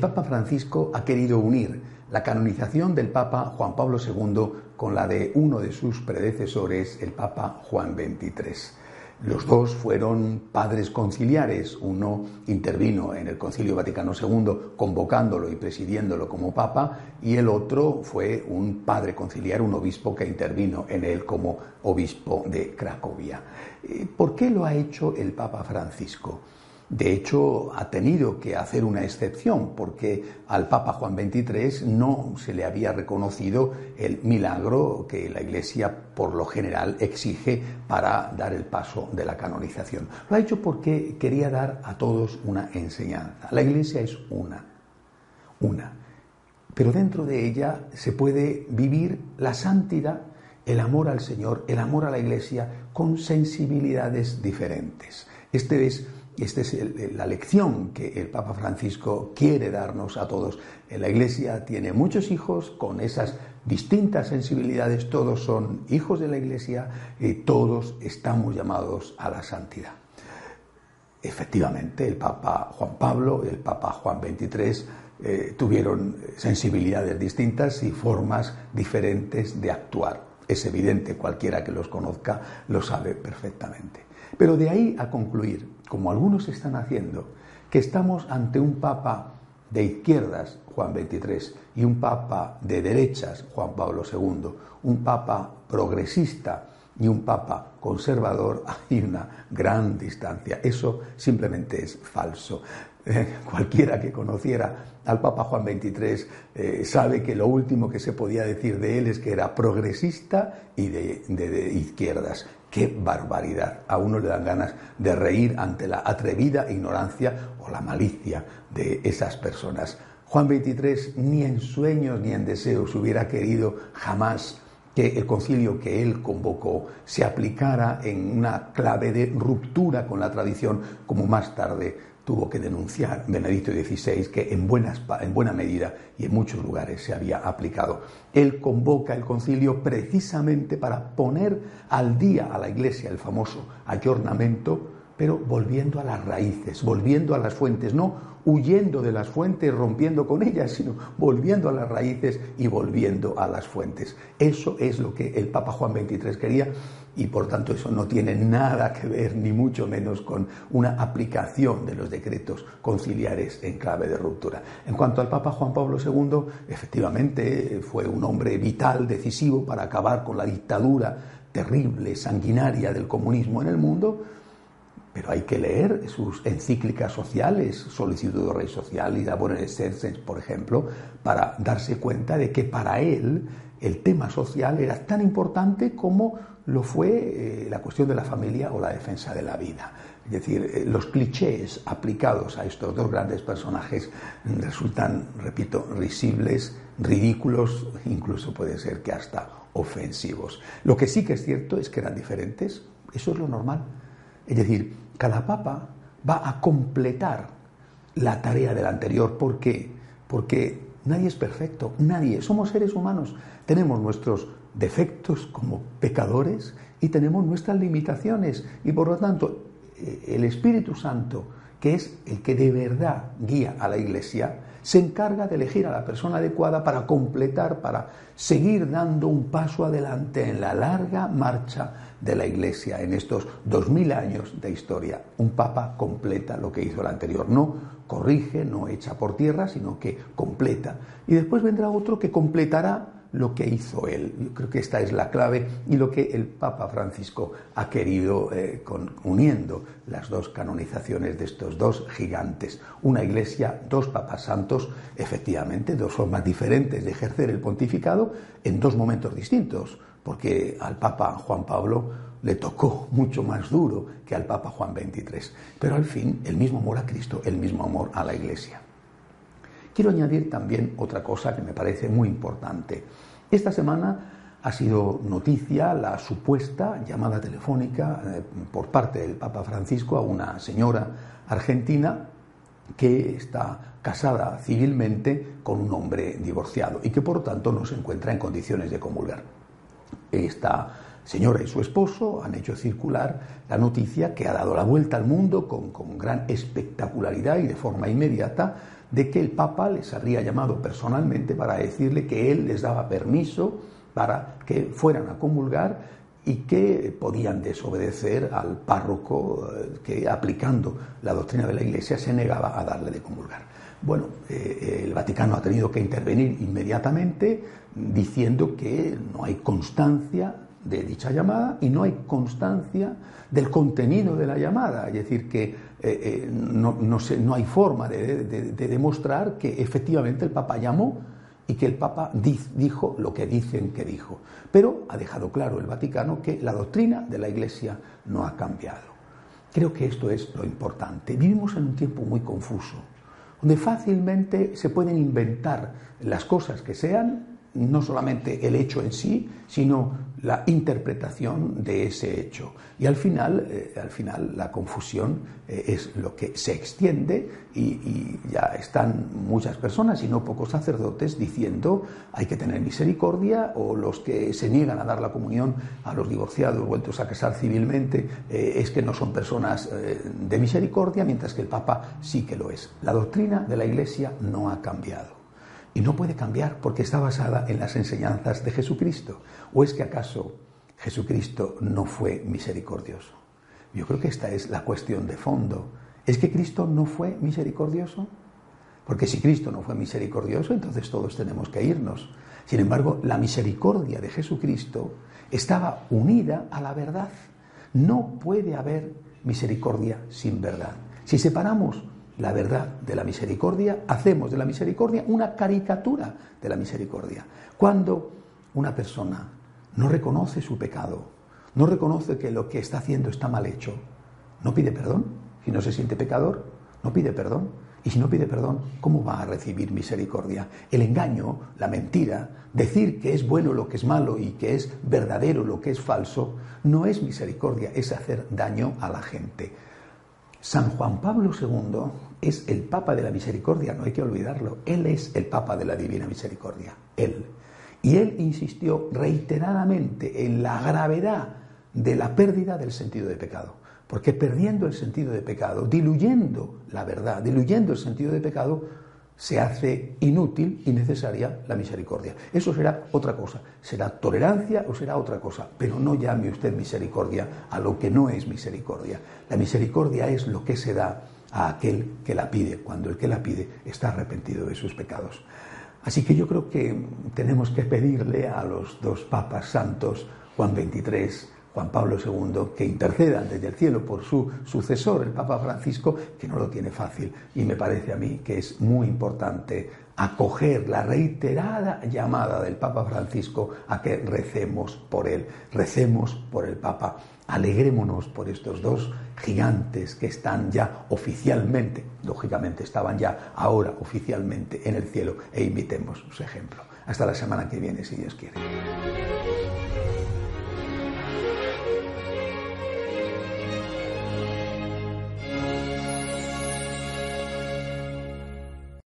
Papa Francisco ha querido unir la canonización del Papa Juan Pablo II con la de uno de sus predecesores, el Papa Juan XXIII. Los dos fueron padres conciliares. Uno intervino en el Concilio Vaticano II convocándolo y presidiéndolo como papa y el otro fue un padre conciliar, un obispo que intervino en él como obispo de Cracovia. Eh, ¿Por qué lo ha hecho el Papa Francisco? De hecho, ha tenido que hacer una excepción porque al Papa Juan XXIII no se le había reconocido el milagro que la Iglesia por lo general exige para dar el paso de la canonización. Lo ha hecho porque quería dar a todos una enseñanza. La Iglesia es una, una. Pero dentro de ella se puede vivir la santidad, el amor al Señor, el amor a la Iglesia con sensibilidades diferentes. Este es esta es la lección que el Papa Francisco quiere darnos a todos. La Iglesia tiene muchos hijos con esas distintas sensibilidades, todos son hijos de la Iglesia y todos estamos llamados a la santidad. Efectivamente, el Papa Juan Pablo y el Papa Juan XXIII eh, tuvieron sensibilidades distintas y formas diferentes de actuar. Es evidente, cualquiera que los conozca lo sabe perfectamente. Pero de ahí a concluir, como algunos están haciendo, que estamos ante un papa de izquierdas, Juan XXIII, y un papa de derechas, Juan Pablo II, un papa progresista y un papa conservador, hay una gran distancia. Eso simplemente es falso. Eh, cualquiera que conociera al Papa Juan XXIII eh, sabe que lo último que se podía decir de él es que era progresista y de izquierdas. ¡Qué barbaridad! A uno le dan ganas de reír ante la atrevida ignorancia o la malicia de esas personas. Juan XXIII ni en sueños ni en deseos hubiera querido jamás que el concilio que él convocó se aplicara en una clave de ruptura con la tradición, como más tarde tuvo que denunciar Benedicto XVI que en, en buena medida y en muchos lugares se había aplicado. Él convoca el concilio precisamente para poner al día a la Iglesia el famoso ayornamiento, pero volviendo a las raíces, volviendo a las fuentes, no huyendo de las fuentes, rompiendo con ellas, sino volviendo a las raíces y volviendo a las fuentes. Eso es lo que el Papa Juan XXIII quería y por tanto eso no tiene nada que ver, ni mucho menos, con una aplicación de los decretos conciliares en clave de ruptura. En cuanto al Papa Juan Pablo II, efectivamente fue un hombre vital, decisivo para acabar con la dictadura terrible, sanguinaria del comunismo en el mundo, pero hay que leer sus encíclicas sociales, Solicitud de Rey Social y Labor en por ejemplo, para darse cuenta de que para él el tema social era tan importante como lo fue eh, la cuestión de la familia o la defensa de la vida. Es decir, eh, los clichés aplicados a estos dos grandes personajes resultan, repito, risibles, ridículos, incluso puede ser que hasta ofensivos. Lo que sí que es cierto es que eran diferentes, eso es lo normal. Es decir, cada papa va a completar la tarea del anterior. ¿Por qué? Porque nadie es perfecto, nadie. Somos seres humanos. Tenemos nuestros defectos como pecadores y tenemos nuestras limitaciones. Y por lo tanto, eh, el Espíritu Santo, que es el que de verdad guía a la Iglesia, se encarga de elegir a la persona adecuada para completar, para seguir dando un paso adelante en la larga marcha de la Iglesia en estos dos mil años de historia. Un papa completa lo que hizo el anterior, no corrige, no echa por tierra, sino que completa. Y después vendrá otro que completará lo que hizo él. Yo creo que esta es la clave y lo que el Papa Francisco ha querido eh, uniendo las dos canonizaciones de estos dos gigantes. Una iglesia, dos papas santos, efectivamente, dos formas diferentes de ejercer el pontificado en dos momentos distintos, porque al Papa Juan Pablo le tocó mucho más duro que al Papa Juan XXIII. Pero al fin, el mismo amor a Cristo, el mismo amor a la iglesia. Quiero añadir también otra cosa que me parece muy importante. Esta semana ha sido noticia la supuesta llamada telefónica eh, por parte del Papa Francisco a una señora argentina que está casada civilmente con un hombre divorciado y que por tanto no se encuentra en condiciones de comulgar. Esta señora y su esposo han hecho circular la noticia que ha dado la vuelta al mundo con, con gran espectacularidad y de forma inmediata de que el Papa les habría llamado personalmente para decirle que él les daba permiso para que fueran a comulgar y que podían desobedecer al párroco eh, que aplicando la doctrina de la Iglesia se negaba a darle de comulgar. Bueno, eh, el Vaticano ha tenido que intervenir inmediatamente diciendo que no hay constancia de dicha llamada y no hay constancia del contenido de la llamada, es decir, que eh, no, no, hay forma de, de demostrar que efectivamente el Papa llamó y que el Papa dijo lo que dicen que dijo. Pero ha dejado claro el Vaticano que la doctrina de la Iglesia no ha cambiado. Creo que esto es lo importante. Vivimos en un tiempo muy confuso, donde fácilmente se pueden inventar las cosas que sean no solamente el hecho en sí, sino la interpretación de ese hecho. Y al final, eh, al final la confusión eh, es lo que se extiende y, ya están muchas personas y no pocos sacerdotes diciendo hay que tener misericordia o los que se niegan a dar la comunión a los divorciados vueltos a casar civilmente eh, es que no son personas de misericordia, mientras que el Papa sí que lo es. La doctrina de la Iglesia no ha cambiado. Y no puede cambiar porque está basada en las enseñanzas de Jesucristo. ¿O es que acaso Jesucristo no fue misericordioso? Yo creo que esta es la cuestión de fondo. ¿Es que Cristo no fue misericordioso? Porque si Cristo no fue misericordioso, entonces todos tenemos que irnos. Sin embargo, la misericordia de Jesucristo estaba unida a la verdad. No puede haber misericordia sin verdad. Si separamos la verdad de la misericordia, hacemos de la misericordia una caricatura de la misericordia. Cuando una persona no reconoce su pecado, no reconoce que lo que está haciendo está mal hecho, no pide perdón, si no se siente pecador, no pide perdón. Y si no pide perdón, ¿cómo va a recibir misericordia? El engaño, la mentira, decir que es bueno lo que es malo y que es verdadero lo que es falso, no es misericordia, es hacer daño a la gente. San Juan Pablo II es el Papa de la Misericordia, no hay que olvidarlo. Él es el Papa de la Divina Misericordia, él. Y él insistió reiteradamente en la gravedad de la pérdida del sentido de pecado. Porque perdiendo el sentido de pecado, diluyendo la verdad, diluyendo el sentido de pecado, se hace inútil y necesaria la misericordia. Eso será otra cosa, será tolerancia o será otra cosa, pero no llame usted misericordia a lo que no es misericordia. La misericordia es lo que se da a aquel que la pide, cuando el que la pide está arrepentido de sus pecados. Así que yo creo que tenemos que pedirle a los dos papas santos, Juan XXIII Juan Pablo II, que intercedan desde el cielo por su sucesor, el Papa Francisco, que no lo tiene fácil. Y me parece a mí que es muy importante acoger la reiterada llamada del Papa Francisco a que recemos por él, recemos por el Papa, alegrémonos por estos dos gigantes que están ya oficialmente, lógicamente estaban ya ahora oficialmente en el cielo e imitemos su ejemplo. Hasta la semana que viene, si Dios quiere.